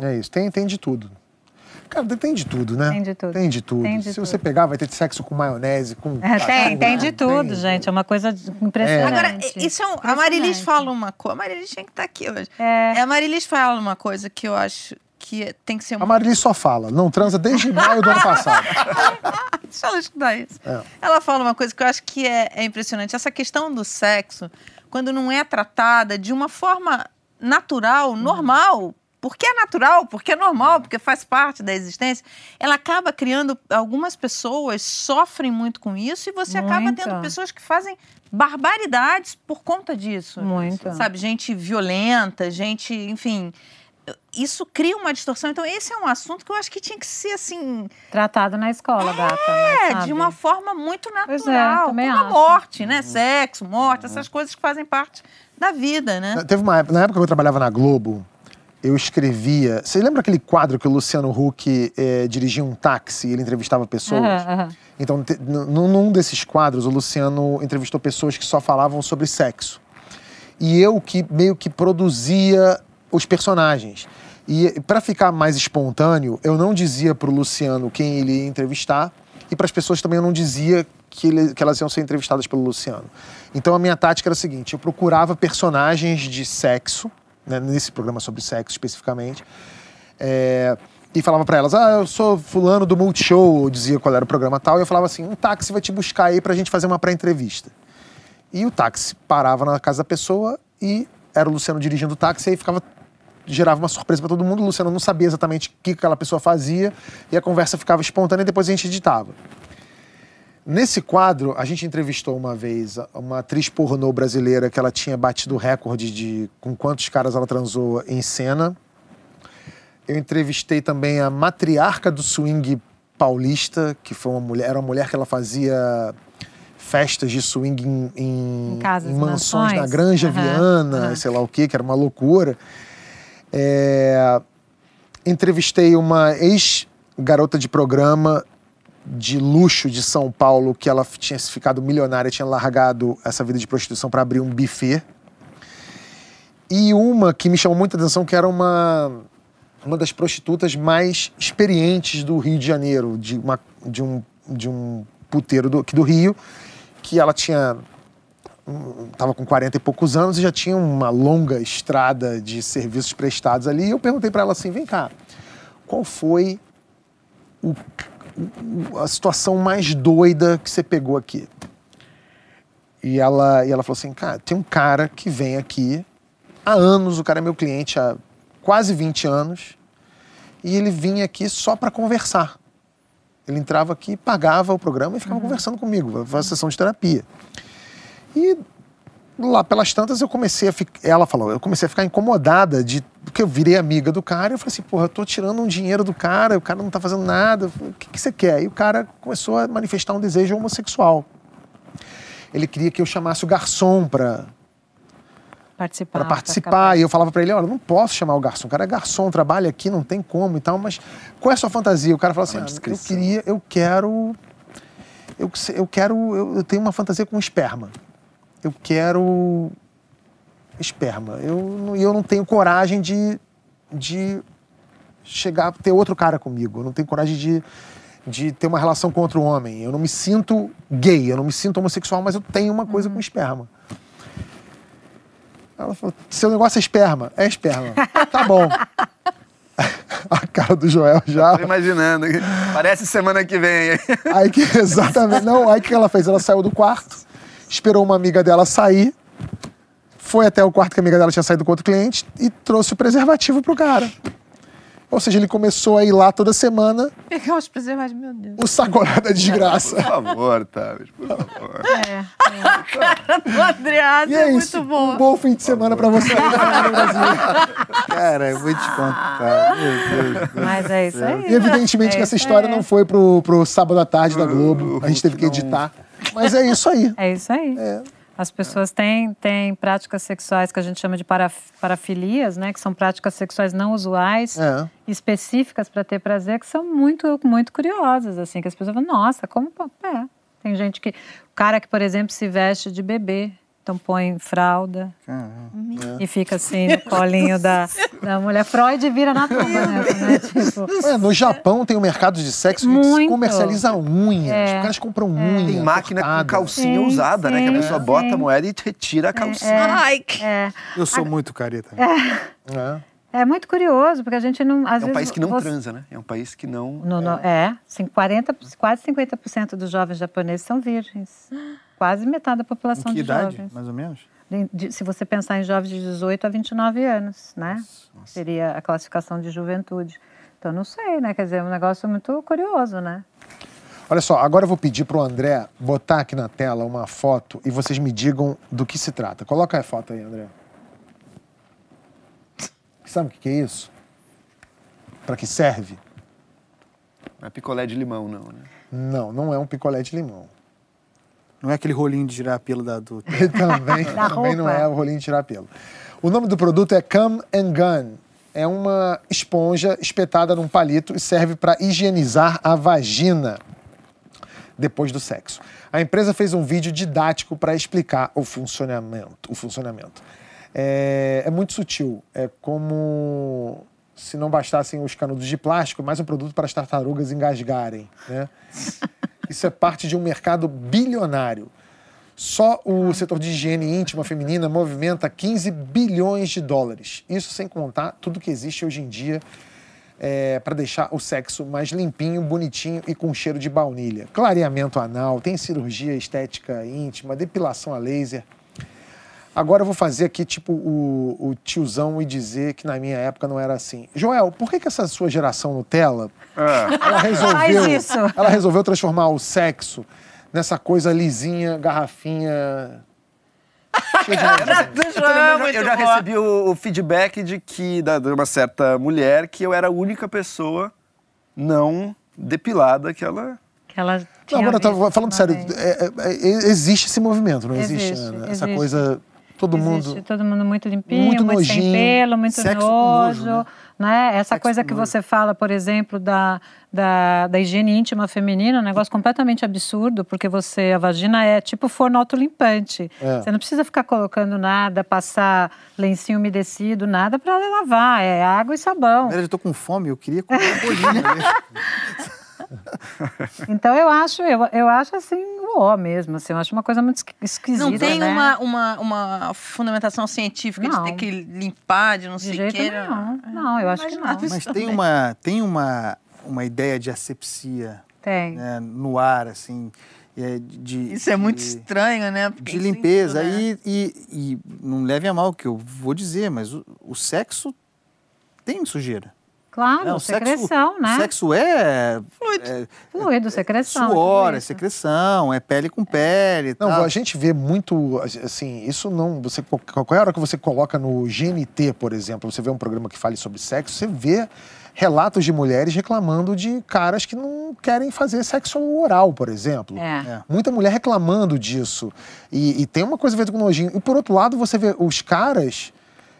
É isso, tem, tem de tudo. Cara, tem de tudo, né? Tem de tudo. Tem de tudo. Tem de Se você tudo. pegar, vai ter sexo com maionese, com. É, tem, tem de tudo, tem- gente. É uma coisa impressionante. Agora, isso é um, a Marilis fala uma coisa. A Marilis tinha que estar aqui hoje. É. A Marilis fala uma coisa que eu acho que tem que ser A uma. Marilis só fala, não transa desde maio do ano passado. [laughs] Deixa ela escutar isso. É. Ela fala uma coisa que eu acho que é, é impressionante. Essa questão do sexo, quando não é tratada de uma forma natural, normal, porque é natural, porque é normal, porque faz parte da existência, ela acaba criando. Algumas pessoas sofrem muito com isso e você acaba tendo pessoas que fazem barbaridades por conta disso. Muito. Sabe, gente violenta, gente, enfim. Isso cria uma distorção. Então, esse é um assunto que eu acho que tinha que ser assim. Tratado na escola, gata. É, sabe? de uma forma muito Pois é, natural. também como a morte, né? Sexo, morte, essas coisas que fazem parte da vida, né? Teve uma época, na época que eu trabalhava na Globo, eu escrevia. Você lembra aquele quadro que o Luciano Huck eh, dirigia um táxi e ele entrevistava pessoas? Aham, aham. Então, te- num desses quadros, o Luciano entrevistou pessoas que só falavam sobre sexo. E eu que meio que produzia os personagens. E para ficar mais espontâneo, eu não dizia pro Luciano quem ele ia entrevistar e para as pessoas também eu não dizia que, ele, que elas iam ser entrevistadas pelo Luciano. Então a minha tática era a seguinte: eu procurava personagens de sexo, né, nesse programa sobre sexo especificamente, é, e falava para elas: ah, eu sou fulano do Multishow, eu dizia qual era o programa tal, e eu falava assim: um táxi vai te buscar aí para a gente fazer uma pré-entrevista. E o táxi parava na casa da pessoa e era o Luciano dirigindo o táxi, e aí ficava gerava uma surpresa para todo mundo. O Luciano não sabia exatamente o que aquela pessoa fazia e a conversa ficava espontânea e depois a gente editava. Nesse quadro, a gente entrevistou uma vez uma atriz pornô brasileira que ela tinha batido o recorde de com quantos caras ela transou em cena. Eu entrevistei também a matriarca do swing paulista, que foi uma mulher, era uma mulher que ela fazia festas de swing em, em, Em casas, em mansões mansões. na Granja Aham, Viana, aham. sei lá o que, que era uma loucura. É, entrevistei uma ex-garota de programa de luxo de São Paulo que ela tinha ficado milionária, tinha largado essa vida de prostituição para abrir um buffet. E uma que me chamou muita atenção, que era uma, uma das prostitutas mais experientes do Rio de Janeiro, de, uma, de, um, de um puteiro do, aqui do Rio, que ela tinha estava com 40 e poucos anos e já tinha uma longa estrada de serviços prestados ali. E eu perguntei para ela assim: vem cá, qual foi o- a situação mais doida que você pegou aqui? E ela, e ela falou assim: cara, tem um cara que vem aqui há anos, o cara é meu cliente há quase 20 anos, e ele vinha aqui só para conversar. Ele entrava aqui, pagava o programa e ficava conversando comigo, fazia uma sessão de terapia. E lá pelas tantas eu comecei a ficar. Ela falou, eu comecei a ficar incomodada de. Porque eu virei amiga do cara e eu falei assim, porra, eu tô tirando um dinheiro do cara, o cara não tá fazendo nada. Falei, o que, que você quer? E o cara começou a manifestar um desejo homossexual. Ele queria que eu chamasse o garçom pra, Participar. para pra participar. ficar E eu falava para ele, olha, não posso chamar o garçom. O cara é garçom, trabalha aqui, não tem como e tal, mas qual é a sua fantasia? O cara fala assim, na ah, eu queria, eu quero, eu, eu quero, eu, eu tenho uma fantasia com esperma. Eu quero esperma. Eu, e eu não tenho coragem de, de chegar, ter outro cara comigo. Eu não tenho coragem de, de ter uma relação com outro homem. Eu não me sinto gay, eu não me sinto homossexual, mas eu tenho uma coisa com esperma. Ela falou: seu negócio é esperma? É esperma. tá bom. [laughs] A cara do Joel já. Tô imaginando. Parece semana que vem. Aí que, exatamente. Não, aí o que ela fez? Ela saiu do quarto, esperou uma amiga dela sair, foi até o quarto que a amiga dela tinha saído com outro cliente e trouxe o preservativo pro cara. Ou seja, ele começou a ir lá toda semana, Pegar os preservativos, meu Deus. o sacolé da desgraça. Por favor, Tavis, por favor. É, [laughs] O Andreasa E é, é isso. muito bom. Um bom fim de semana pra você. Cara, eu vou te contar. Meu Deus. mas é isso aí. E evidentemente É que essa isso história não foi pro, pro sábado à tarde da Globo. A gente teve que editar. Mas é isso aí. É isso aí. As pessoas têm, têm práticas sexuais que a gente chama de paraf- parafilias, né? Que são práticas sexuais não usuais, É. específicas para ter prazer, que são muito, muito curiosas, assim, que as pessoas falam, nossa, como? É. Tem gente que. O cara que, por exemplo, se veste de bebê, então põe fralda e fica assim no colinho da, da mulher. Freud vira na tumba, né? né? Tipo, É, no Japão tem um mercado de sexo que se comercializa unhas. É. Os caras compram unha. Tem máquina com cortada. calcinha Sim, usada, né? Que a sim, pessoa bota a sim. moeda e retira a calcinha. Ai, que... é, Eu sou muito careta. É. é muito curioso, porque a gente não. Às É um vezes país que não você- transa, né? É um país que não. No, no- é, sim, 40, quase 50% dos jovens japoneses são virgens. Quase metade da Em população que de idade, jovens. mais ou menos? De- de- se você pensar em jovens de 18 a 29 anos, né? Seria a classificação de juventude. Então, não sei, né? Quer dizer, é um negócio muito curioso, né? Olha só, agora eu vou pedir pro André botar aqui na tela uma foto e vocês me digam do que se trata. Coloca a foto aí, André. Sabe o que que é isso? Para que serve? Não é picolé de limão, não, né? Não, não é um picolé de limão. Não é aquele rolinho de girar pelo da do... [laughs] E também, Da também não é o rolinho de tirar pelo. O nome do produto é Come and Gun. É uma esponja espetada num palito e serve para higienizar a vagina depois do sexo. A empresa fez um vídeo didático para explicar o funcionamento. O funcionamento. É, é muito sutil. É como se não bastassem os canudos de plástico, mais um produto para as tartarugas engasgarem. Né? [laughs] Isso é parte de um mercado bilionário. Só o setor de higiene íntima feminina movimenta 15 bilhões de dólares. Isso sem contar tudo que existe hoje em dia é, para deixar o sexo mais limpinho, bonitinho e com cheiro de baunilha. Clareamento anal, tem cirurgia estética íntima, depilação a laser. Agora eu vou fazer aqui, tipo, o, o tiozão e dizer que na minha época não era assim. Joel, por que, que essa sua geração Nutella, ela [laughs] resolveu, isso. ela resolveu transformar o sexo nessa coisa lisinha, garrafinha... cheia de [laughs] negocinho? Eu, tô lembrando, eu já recebi o, o feedback de que, da, de uma certa mulher, que eu era a única pessoa não depilada que ela. Que ela Não, tinha agora eu tava visto falando sério, é- é- é- existe esse movimento, não existe? Existe? Essa existe. coisa, todo Existe mundo... todo mundo muito limpinho, Muito muito, sem nojinho. pelo, muito Sexo nojo, nojo, né? Essa Sexo coisa que você fala, por exemplo, da, da, da higiene íntima feminina, é um negócio completamente absurdo, porque você, a vagina é tipo forno autolimpante. É. Você não precisa ficar colocando nada, passar lencinho umedecido, nada para lavar, é água e sabão. Eu tô com fome, eu queria comer uma bolinha. [laughs] Então eu acho, eu, eu acho assim, o ó mesmo, assim, eu acho uma coisa muito esqui- esquisita, Não tem né? uma, uma, uma fundamentação científica Não. de ter que limpar, de não De sei o jeito que. nenhum. Não, eu acho que não. Mas tem uma, tem uma, uma ideia de asepsia Tem. né, no ar, assim, é, de... Isso é muito de- estranho, né? Porque de limpeza. né? E, e, e não leve a mal o que eu vou dizer, mas o, o sexo tem sujeira. Claro, né? O secreção, né? Sexo é, é Fluido, secreção. suor, é isso. secreção, é pele com pele. Não, tal. a gente vê muito, assim, isso não, você, qualquer hora que você coloca no GNT, por exemplo, você vê um programa que fale sobre sexo, você vê relatos de mulheres reclamando de caras que não querem fazer sexo oral, por exemplo. É. É. Muita mulher reclamando disso. E, e tem uma coisa a ver com nojinho. E por outro lado, você vê os caras,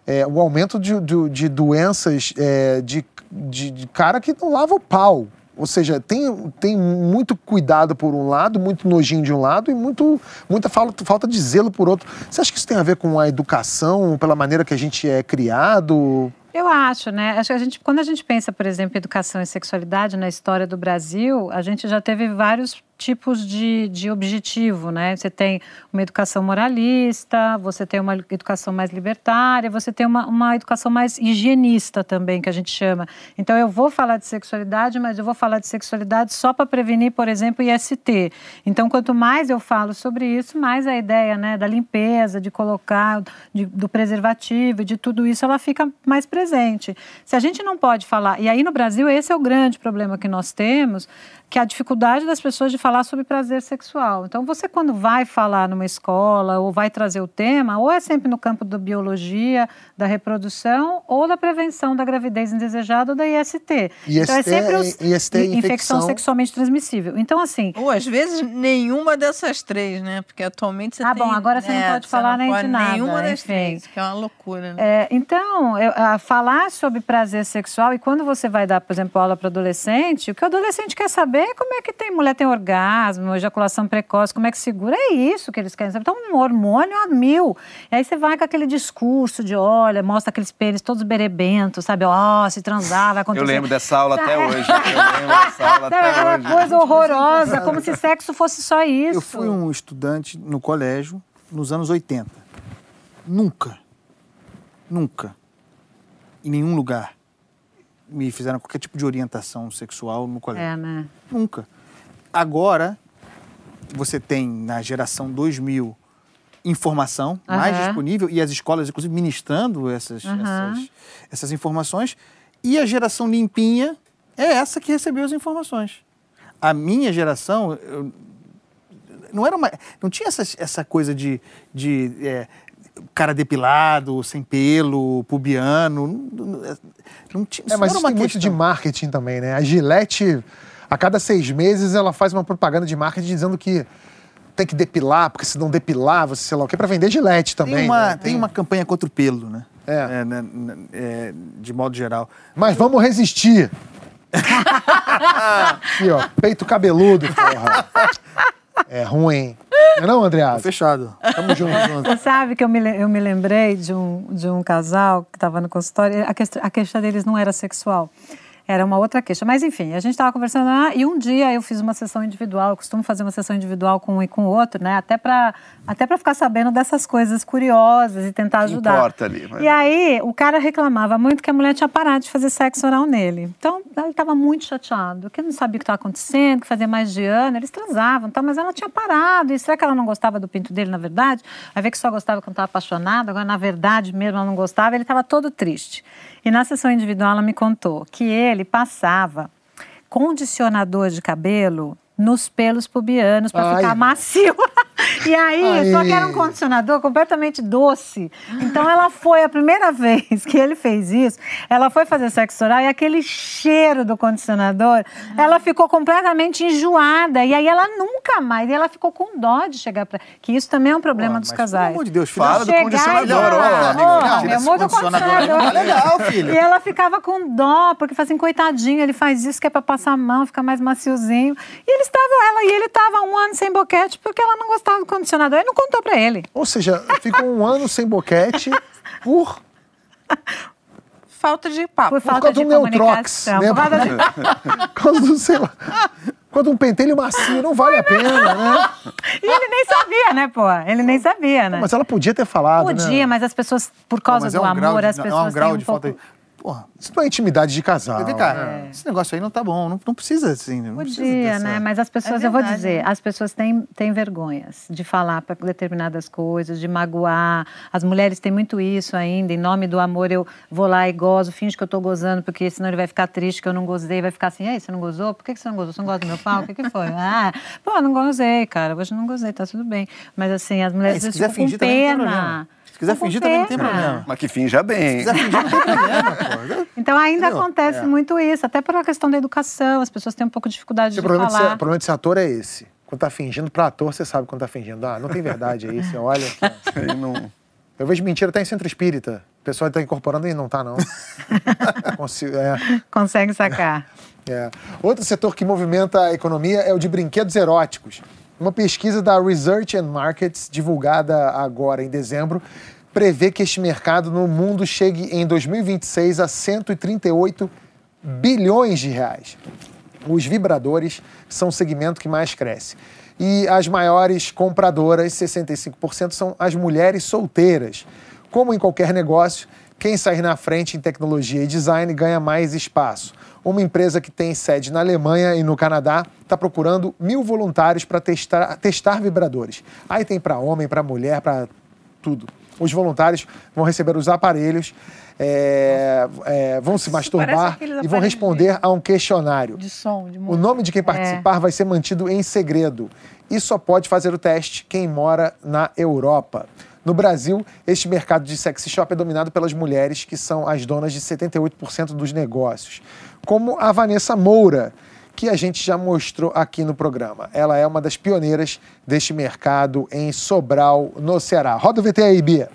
é, o aumento de, de, de doenças é, de, de, de cara que não lava o pau. Ou seja, tem, tem muito cuidado por um lado, muito nojinho de um lado e muito, muita falta, falta de zelo por outro. Você acha que isso tem a ver com a educação, pela maneira que a gente é criado? Eu acho, né? Acho que a gente, quando a gente pensa, por exemplo, em educação e sexualidade na história do Brasil, a gente já teve vários tipos de, de objetivo, né? Você tem uma educação moralista, você tem uma educação mais libertária, você tem uma, uma educação mais higienista também, que a gente chama. Então, eu vou falar de sexualidade, mas eu vou falar de sexualidade só para prevenir, por exemplo, IST. Então, quanto mais eu falo sobre isso, mais a ideia né, da limpeza, de colocar, de- do preservativo, de tudo isso, ela fica mais presente. Se a gente não pode falar, e aí no Brasil esse é o grande problema que nós temos, que é a dificuldade das pessoas de falar sobre prazer sexual. Então, você quando vai falar numa escola ou vai trazer o tema, ou é sempre no campo da biologia, da reprodução, ou da prevenção da gravidez indesejada ou da IST. então, é IST sempre os, é- IST é infecção infecção. sexualmente transmissível. Então, assim, Ou às vezes nenhuma dessas três, né? Porque atualmente você Ah, tem. bom, agora você não é, pode falar nem de nada, Nenhuma das enfim. três, que é uma loucura, né? É, então, eu- a falar sobre prazer sexual e quando você vai dar, por exemplo, aula para adolescente, o que o adolescente quer saber é como é que tem mulher tem orgasmo, ejaculação precoce, como é que segura. É isso que eles querem saber. Então, um hormônio a mil. E aí você vai com aquele discurso de, olha, mostra aqueles pênis todos berebentos, sabe? Ó, se transar, vai acontecer. Eu lembro dessa aula até É. hoje. Eu lembro dessa [laughs] aula Sabe, até aquela hoje. coisa horrorosa, como se sexo fosse só isso. Eu fui um estudante no colégio nos anos 80. Nunca, nunca, em nenhum lugar, me fizeram qualquer tipo de orientação sexual no colégio. É, né? Nunca. Agora, você tem na geração 2000 informação mais Aham. disponível e as escolas, inclusive, ministrando essas, Aham. essas, essas informações. E a geração limpinha é essa que recebeu as informações. A minha geração eu- não era uma, não tinha essa, essa coisa de, de é, cara depilado, sem pelo, pubiano. Não, não, não tinha, É, isso mas não isso era tem uma muito de questão. marketing também, né? A Gillette, a cada seis meses, ela faz uma propaganda de marketing dizendo que tem que depilar, porque se não depilar, você sei lá o que, pra vender Gillette também. Tem uma, né? tem uma campanha contra o pelo, né? É. né, né, é, de modo geral. Mas vamos resistir. Aqui, ó, peito cabeludo, porra. É ruim. Não é não, Andreado? Fechado. Tamo junto. Você sabe que eu me, eu me lembrei de um, de um casal que estava no consultório. A, quest- a queixa deles não era sexual. Era uma outra queixa. Mas, enfim, a gente estava conversando lá e um dia eu fiz uma sessão individual. Eu costumo fazer uma sessão individual com um e com o outro, né? Até para até ficar sabendo dessas coisas curiosas e tentar ajudar. Importa ali. Mas... E aí, o cara reclamava muito que a mulher tinha parado de fazer sexo oral nele. Então, ele estava muito chateado, que não sabia o que estava acontecendo, que fazia mais de ano. Eles transavam, tá? mas ela tinha parado. E será que ela não gostava do pinto dele, na verdade? Vai ver que só gostava quando estava apaixonada. Agora, na verdade mesmo, ela não gostava. Ele estava todo triste. E na sessão individual, ela me contou que ele passava condicionador de cabelo nos pelos pubianos para ficar macio. [laughs] e aí, Ai. só que era um condicionador completamente doce. Então ela foi a primeira [laughs] vez que ele fez isso, ela foi fazer sexo oral e aquele cheiro do condicionador, ela ficou completamente enjoada e aí ela nunca mais, e ela ficou com dó de chegar para que isso também é um problema dos casais. Pelo amor de Deus, fala do condicionador, meu, muda o condicionador. É legal, filho. E ela ficava com dó, porque fazia assim, coitadinho, ele faz isso que é para passar a mão, ficar mais maciozinho. E eles estavam, ela e ele estavam um ano sem boquete porque ela não gostava do condicionador e não contou para ele. Ou seja, ficou um ano sem boquete por [laughs] falta de papo. Por falta de um comunicação. Neutrox, por causa de... quando, sei lá, quando um pentelho macio não vale a pena, né? E ele nem sabia, né, pô? Ele nem sabia, né? Mas ela podia ter falado, Podia, né? mas as pessoas, por causa do é um amor, de, as pessoas é um grau têm um de pouco... falta de Porra, isso não é intimidade de casal. Vem cá, é. esse negócio aí não tá bom, não, não precisa assim. Não Podia, precisa né? Mas as pessoas, é eu vou dizer, as pessoas têm, têm vergonhas de falar para determinadas coisas, de magoar. As mulheres têm muito isso ainda. Em nome do amor, eu vou lá e gozo, finge que eu tô gozando, porque senão ele vai ficar triste que eu não gozei, vai ficar assim, ei, você não gozou? Por que você não gozou? Você não gosta do meu pau? O que, que foi? [laughs] Ah, pô, não gozei, cara. Hoje não gozei, tá tudo bem. Mas assim, as mulheres é, ficam com pena quiser fingir também não tem problema. Mas que finja bem. Se quiser fingir não tem problema, [laughs] pô. Então ainda Entendeu? acontece é. muito isso, até por uma questão da educação, as pessoas têm um pouco de dificuldade de problema falar. De ser, o problema de ser ator é esse. Quando tá fingindo para ator, você sabe quando tá fingindo. Ah, não tem verdade aí, você olha. Aqui, [laughs] não... Eu vejo mentira até em centro espírita. O pessoal está incorporando e não tá, não. [laughs] Consigo, é. Consegue sacar. É. Outro setor que movimenta a economia é o de brinquedos eróticos. Uma pesquisa da Research and Markets, divulgada agora em dezembro, prevê que este mercado no mundo chegue em 2026 a 138 bilhões de reais. Os vibradores são o segmento que mais cresce. E as maiores compradoras, 65%, são as mulheres solteiras. Como em qualquer negócio, quem sair na frente em tecnologia e design ganha mais espaço. Uma empresa que tem sede na Alemanha e no Canadá está procurando mil voluntários para testar, testar vibradores. Aí tem para homem, para mulher, para tudo os voluntários vão receber os aparelhos, é, é, vão se masturbar e vão responder a um questionário. De som, de o nome de quem participar é. vai ser mantido em segredo. E só pode fazer o teste quem mora na Europa. No Brasil, este mercado de sexy shop é dominado pelas mulheres, que são as donas de 78% dos negócios. Como a Vanessa Moura, que a gente já mostrou aqui no programa. Ela é uma das pioneiras deste mercado em Sobral, no Ceará. Roda o VT aí, Bia.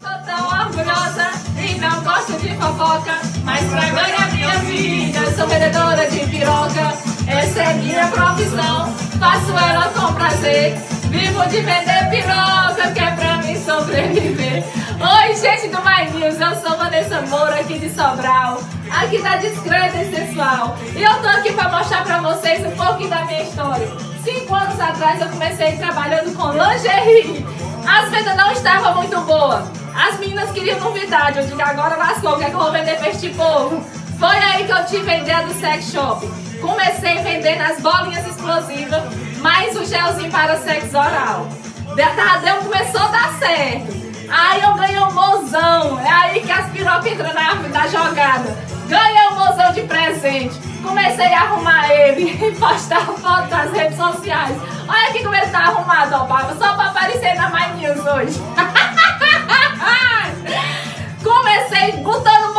Sou tão orgulhosa e não gosto de fofoca, mas pra ganhar minha vida sou vendedora de piroca. Essa é minha profissão, faço ela com prazer. Vivo de vender piroca, que é pra sobreviver. Oi, gente do My News, eu sou Vanessa Moura aqui de Sobral, aqui da Discreta e Sensual. E eu tô aqui pra mostrar pra vocês um pouquinho da minha história. Cinco anos atrás eu comecei trabalhando com lingerie. As vendas não estavam muito boas. As meninas queriam novidade. Eu digo, agora lascou, o que é que eu vou vender pra este povo? Foi aí que eu tive a ideia do sex shop. Comecei vendendo as bolinhas explosivas, mais o gelzinho para sexo oral. Tadeu começou a dar certo. Aí eu ganhei um mozão. É aí que as pirocas entram na, na jogada. Ganhei um mozão de presente. Comecei a arrumar ele [laughs] e postar foto nas redes sociais. Olha aqui como ele tá arrumado, ó, Baba. Só pra aparecer na My News hoje. [laughs] Comecei botando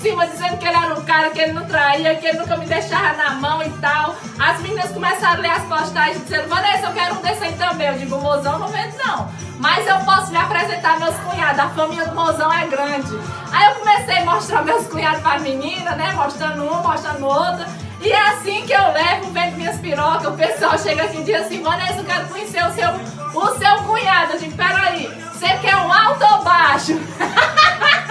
cima, dizendo que ele era um cara, que ele não traía, que ele nunca me deixava na mão e tal. As meninas começaram a ler as postagens dizendo, Vanessa, eu quero um desse aí também. Eu digo, mozão não vendo não. Mas eu posso lhe apresentar meus cunhados, a família do mozão é grande. Aí eu comecei a mostrar meus cunhados para as meninas, né? Mostrando um, mostrando outro. E é assim que eu levo, vendo minhas pirocas. O pessoal chega aqui e diz assim, Vanessa, eu quero conhecer o seu, o seu cunhado. Eu digo, peraí, você quer um alto ou baixo? [laughs]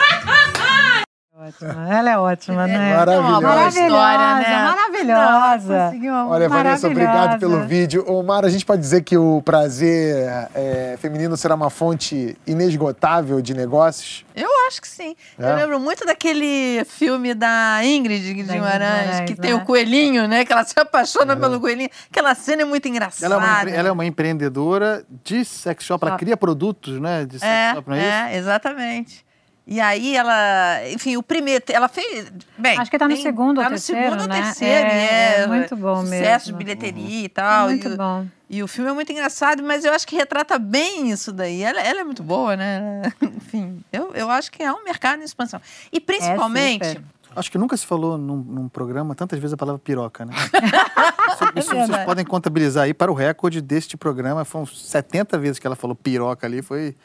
ótima. Ela é ótima, né? Maravilhosa. Boa história, né? Maravilhosa. Olha, Vanessa, obrigado Maravilhosa. pelo vídeo. Ô, Mara, a gente pode dizer que o prazer é, feminino será uma fonte inesgotável de negócios? Eu acho que sim. É? Eu lembro muito daquele filme da Ingrid Guimarães, que tem né? o coelhinho, né? Que ela se apaixona pelo coelhinho. Aquela cena é muito engraçada. Ela é, uma, empre- ela é uma empreendedora de sex shop, ela Shop. cria produtos, né? De sex É, shop, não é, isso? é, exatamente. E aí ela, enfim, o primeiro, ela fez, bem, Acho que tá no segundo ou tá no terceiro, segundo ou né? terceiro, e É, é, é muito bom sucesso mesmo. de bilheteria e tal. É muito e, bom. E o filme é muito engraçado, mas eu acho que retrata bem isso daí. Ela, ela é muito boa, né? [laughs] Enfim, eu, eu acho que é um mercado em expansão. E principalmente, super. Acho que nunca se falou num, num programa tantas vezes a palavra piroca, né? [laughs] isso isso vocês verdade. podem contabilizar aí para o recorde deste programa. Foram 70 vezes que ela falou piroca ali, foi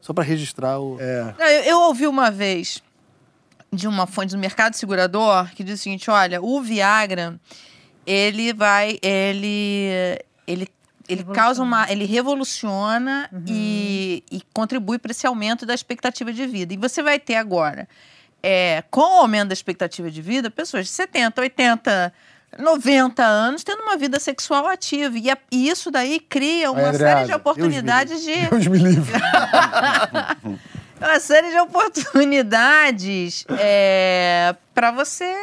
só para registrar o. É. Não, eu, eu ouvi uma vez de uma fonte do mercado segurador que diz o seguinte: olha, o Viagra, ele vai. Ele. Ele. Ele causa uma. Ele revoluciona e, e contribui para esse aumento da expectativa de vida. E você vai ter agora, é, com o aumento da expectativa de vida, pessoas de 70, 80, 90 anos tendo uma vida sexual ativa. E, a- e isso daí cria uma Andreasa, série Deus de oportunidades de Deus me livre. [laughs] uma série de oportunidades é, para você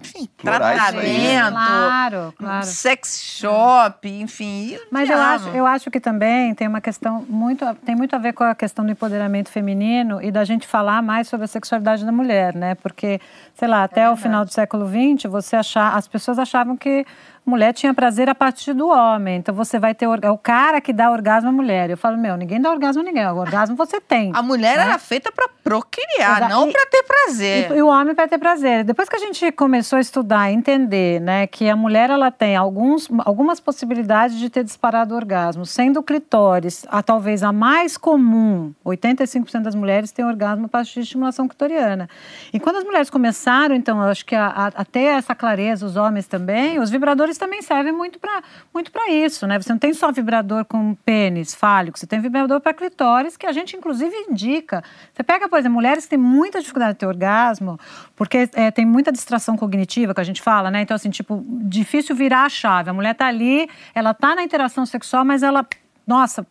enfim, né? tratamento, Claro, claro. sex shop, enfim. Mas eu acho, eu acho que também tem uma questão muito, tem muito a ver com a questão do empoderamento feminino e da gente falar mais sobre a sexualidade da mulher, né? Porque, sei lá, até o final do século XX, você achar, as pessoas achavam que mulher tinha prazer a partir do homem. Então você vai ter é o cara que dá orgasmo à mulher. Eu falo, meu, ninguém dá orgasmo a ninguém. O orgasmo você tem. A mulher né? era feita para procriar, Exa- não para ter prazer. E, e o homem vai ter prazer. Depois que a gente começou a estudar, entender, né, que a mulher ela tem alguns, algumas possibilidades de ter disparado o orgasmo, sendo o clitóris a talvez a mais comum, 85% das mulheres têm orgasmo a partir de estimulação clitoriana. E quando as mulheres começaram, então, eu acho que a, a- a ter essa clareza, os homens também, os vibradores também servem muito para muito isso, né? Você não tem só vibrador com pênis fálico, você tem vibrador para clitóris, que a gente inclusive indica. Você pega, por exemplo, mulheres que têm muita dificuldade de ter orgasmo, porque é, tem muita distração cognitiva que a gente fala, né? Então, assim, tipo, difícil virar a chave. A mulher tá ali, ela tá na interação sexual, mas ela. Nossa,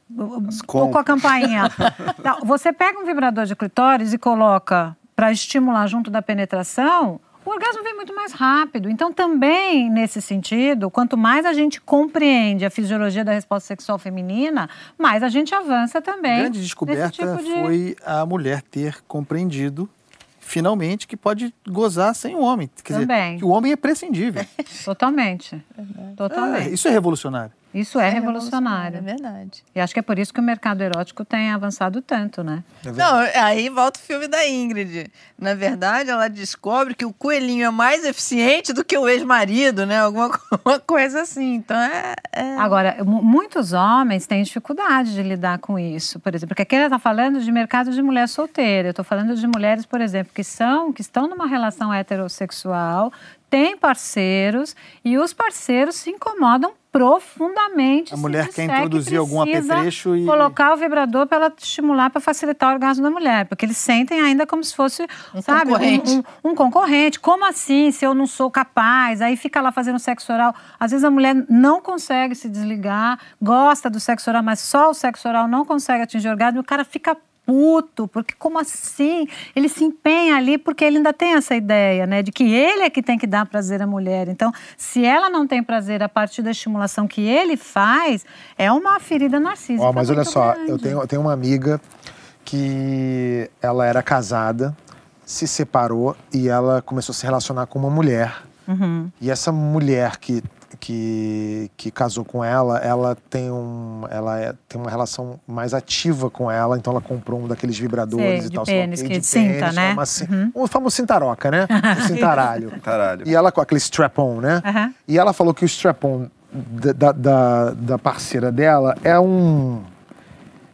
tô com a campainha. [laughs] Você pega um vibrador de clitóris e coloca para estimular junto da penetração, o orgasmo vem muito mais rápido. Então, também nesse sentido, quanto mais a gente compreende a fisiologia da resposta sexual feminina, mais a gente avança A também. grande nesse descoberta tipo de- foi a mulher ter compreendido, finalmente, que pode gozar sem o homem. Quer Também. dizer, que o homem é prescindível. Totalmente. [laughs] Totalmente. É, isso é revolucionário. Isso é revolucionário. É verdade. E acho que é por isso que o mercado erótico tem avançado tanto, né? Não, aí volta o filme da Ingrid. Na verdade, ela descobre que o coelhinho é mais eficiente do que o ex-marido, né? Alguma co- [laughs] uma coisa assim. Então é. é- Agora, mu- muitos homens têm dificuldade de lidar com isso, por exemplo, porque aqui ela está falando de mercado de mulher solteira. Eu estou falando de mulheres, por exemplo, que são, que estão numa relação heterossexual, têm parceiros e os parceiros se incomodam profundamente. A mulher quer disser que introduzir algum apetrecho e- colocar o vibrador para ela estimular, para facilitar o orgasmo da mulher, porque eles sentem ainda como se fosse, Um sabe, concorrente. um- um, um concorrente. Como assim, se eu não sou capaz? Aí fica lá fazendo sexo oral. Às vezes a mulher não consegue se desligar, gosta do sexo oral, mas só o sexo oral não consegue atingir o orgasmo. E o cara fica puto, porque como assim? Ele se empenha ali porque ele ainda tem essa ideia, né, de que ele é que tem que dar prazer à mulher. Então, se ela não tem prazer a partir da estimulação que ele faz, é uma ferida narcísica. Ó, mas olha só, grande. eu tenho, eu tenho uma amiga que ela era casada, se separou e ela começou a se relacionar com uma mulher. Uhum. E essa mulher que, que, que casou com ela, ela tem, um, ela é- tem uma relação mais ativa com ela, então ela comprou um daqueles vibradores Sei, e de tal. pênis, que de cinta, pênis, né? uma cin- O famoso cintaroca, né? [laughs] O cintaralho. Caralho. E ela com aquele strap-on, né? Aham. E ela falou que o strap-on da, da- da, da parceira dela é um.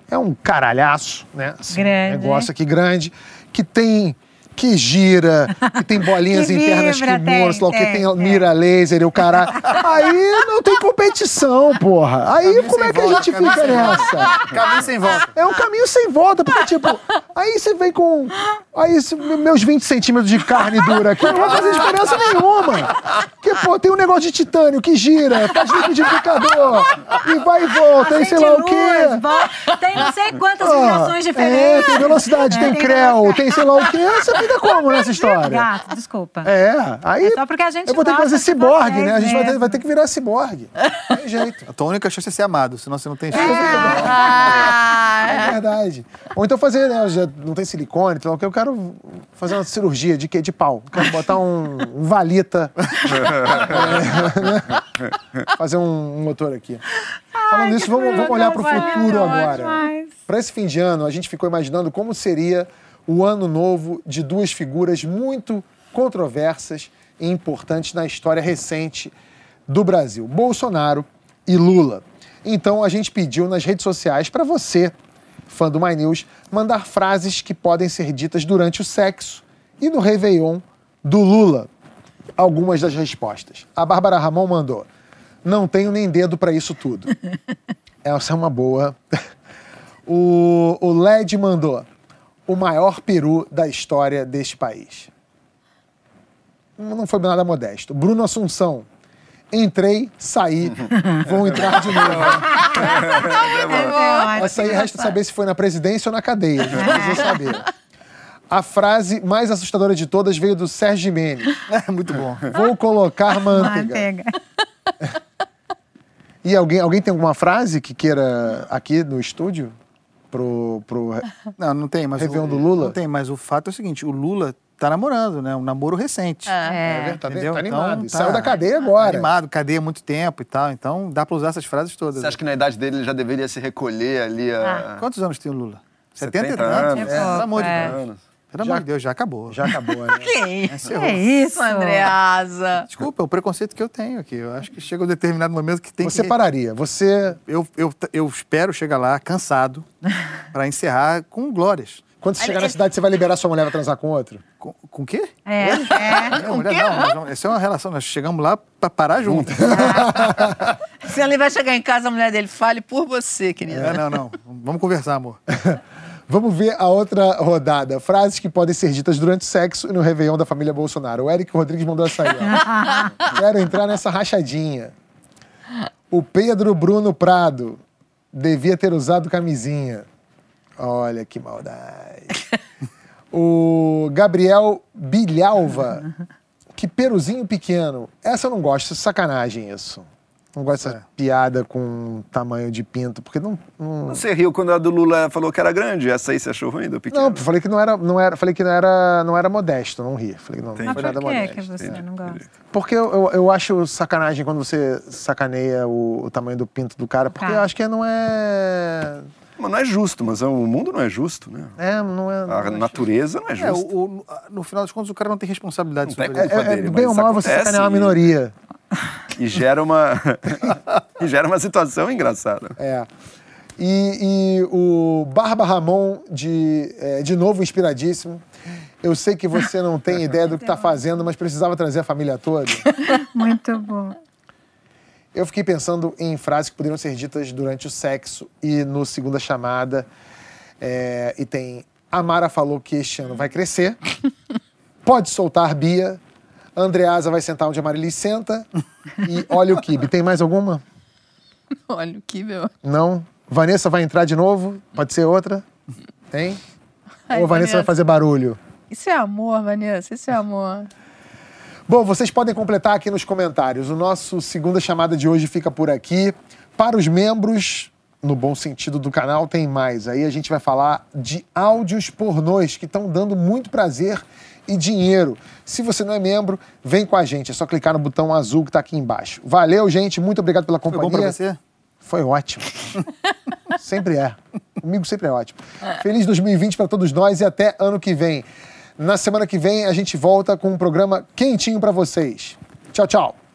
É um caralhaço, né? Assim, Grande. Um negócio aqui grande, que tem que gira, que tem bolinhas [laughs] Que internas vibra, que o que, tem, mira laser e o caralho. Aí não tem competição, porra. Aí Caminho como é que a volta, gente caminho fica volta. nessa? Caminho sem volta. É um caminho sem volta, porque, tipo, aí você vem com. Aí meus 20 centímetros de carne dura aqui não vai fazer diferença nenhuma. Porque, pô, tem um negócio de titânio que gira, faz liquidificador, e vai e volta, e sei lá o quê. Luz, vol- Tem não sei quantas Ah, vibrações é, diferentes. tem velocidade, É, tem tem creu, tem sei lá o quê. Você fica como nessa história? Gato, desculpa. É, aí. É só porque a gente Eu vou ter que fazer ciborgue, né? A gente vai ter, vai ter que virar ciborgue. Não tem jeito. A tua única chance é ser amado, senão você não tem chance. Ah, É verdade. Ou então fazer, né? Já não tem silicone, então eu quero fazer uma cirurgia de quê? De pau. Quero botar um, um valita. É, fazer um, um motor aqui. Falando nisso, vamos, vamos olhar para o futuro agora. Para esse fim de ano, a gente ficou imaginando como seria o ano novo de duas figuras muito controversas e importantes na história recente do Brasil: Bolsonaro e Lula. Então a gente pediu nas redes sociais para você, fã do My News, mandar frases que podem ser ditas durante o sexo e no Réveillon do Lula. Algumas das respostas. A Bárbara Ramon mandou: Não tenho nem dedo para isso tudo. [laughs] Essa é uma boa. [laughs] O, o LED mandou o maior peru da história deste país. Não foi nada modesto. Bruno Assunção. Entrei, saí, [laughs] vou entrar de novo. Essa aí resta saber se foi na presidência ou na cadeia. A gente precisa saber. A frase mais assustadora de todas veio do Sérgio. É [laughs] muito bom. Vou colocar manteiga. Manteiga. [laughs] E alguém, alguém tem alguma frase que queira aqui no estúdio? Pro, pro... [laughs] Não, não tem, mas. Réveillon o, do Lula? Não tem, mas o fato é o seguinte: o Lula tá namorando, né? Um namoro recente. É. Tá, Entendeu? tá animado. Então, tá Saiu da cadeia agora. Animado, cadeia há muito tempo e tal. Então dá pra usar essas frases todas. Você acha que na idade dele ele já deveria se recolher ali a. Quantos anos tem o Lula? 70 70 anos. É, pelo amor de É. Deus. Pelo amor de Deus, já acabou. Já acabou, né? [laughs] Encerrou. É isso, Andreasa. Desculpa, é o preconceito que eu tenho aqui. Eu acho que chega um determinado momento que tem Você que. pararia. Você. Eu, eu, eu espero chegar lá cansado [laughs] pra encerrar com glórias. Quando você chegar na cidade, você vai liberar sua mulher pra transar com outro? Com, com o quê? É, é. Não, mulher, não, nós vamos- essa é uma relação. Nós chegamos lá pra parar junto. [laughs] Se ele vai chegar em casa, a mulher dele fale por você, querida. É, não, não. Vamos conversar, amor. Vamos ver a outra rodada. Frases que podem ser ditas durante o sexo e no Réveillon da família Bolsonaro. O Eric Rodrigues mandou essa aí. Ó. [laughs] Quero entrar nessa rachadinha. O Pedro Bruno Prado devia ter usado camisinha. Olha que maldade. O Gabriel Bilhalva. Que peruzinho pequeno. Essa eu não gosto, sacanagem isso. Não gosto dessa piada com tamanho de pinto, porque não- não, Você riu quando a do Lula falou que era grande? Essa aí você achou ruim do pequeno? Não, falei que não era, não era, falei que não era, não era modesto, não ri. Falei que não, não Mas foi por nada que, modesto. que você não gosta? Porque eu, eu, eu acho sacanagem quando você sacaneia o, o tamanho do pinto do cara, porque Tá. eu acho que não é. Mas não é justo, mas o mundo não é justo, né? É, não é. não A acho- natureza não é É, justa. o- o- no final das contas, o cara não tem responsabilidade Não sobre tem isso. É, é, dele, bem ou mal você sacanear uma e- minoria. [laughs] E gera uma. [laughs] e gera uma situação engraçada. É. E, e o Barba Ramon, de, é, de novo inspiradíssimo. Eu sei que você não tem ideia do que está fazendo, mas precisava trazer a família toda. [laughs] Muito bom. Eu fiquei pensando em frases que poderiam ser ditas durante o sexo e no segunda chamada. É, e tem a Mara falou que este ano vai crescer. Pode soltar Bia. Andreasa vai sentar onde a Marilis senta. E olha o Kibe. Tem mais alguma? [laughs] Olha o que, meu. Não? Vanessa vai entrar de novo? Pode ser outra? Tem? Ai, Ou a Vanessa vai Vanessa. fazer barulho? Isso é amor, Vanessa. Isso é amor. Bom, vocês podem completar aqui nos comentários. O nosso segunda chamada de hoje fica por aqui. Para os membros, no bom sentido do canal, tem mais. Aí a gente vai falar de áudios pornôs que estão dando muito prazer e dinheiro. Se você não é membro, vem com a gente. É só clicar no botão azul que está aqui embaixo. Valeu, gente. Muito obrigado pela Foi companhia. bom pra você? Foi ótimo. [laughs] sempre é. Comigo sempre é ótimo. Feliz 2020 para todos nós e até ano que vem. Na semana que vem a gente volta com um programa quentinho para vocês. Tchau, tchau.